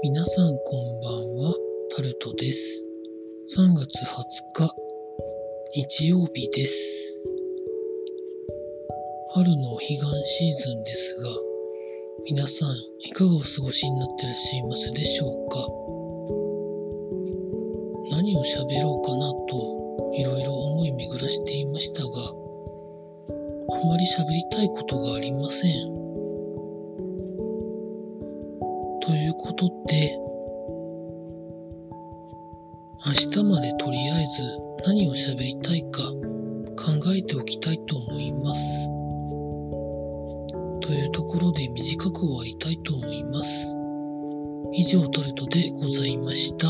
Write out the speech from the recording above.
皆さんこんばんは、タルトです。3月20日、日曜日です。春の彼岸シーズンですが、皆さんいかがお過ごしになってらっしゃいますでしょうか？何を喋ろうかなといろいろ思い巡らしていましたが、あんまり喋りたいことがありません。ということで、明日までとりあえず何を喋りたいか考えておきたいと思います。というところで短く終わりたいと思います。以上タルトでございました。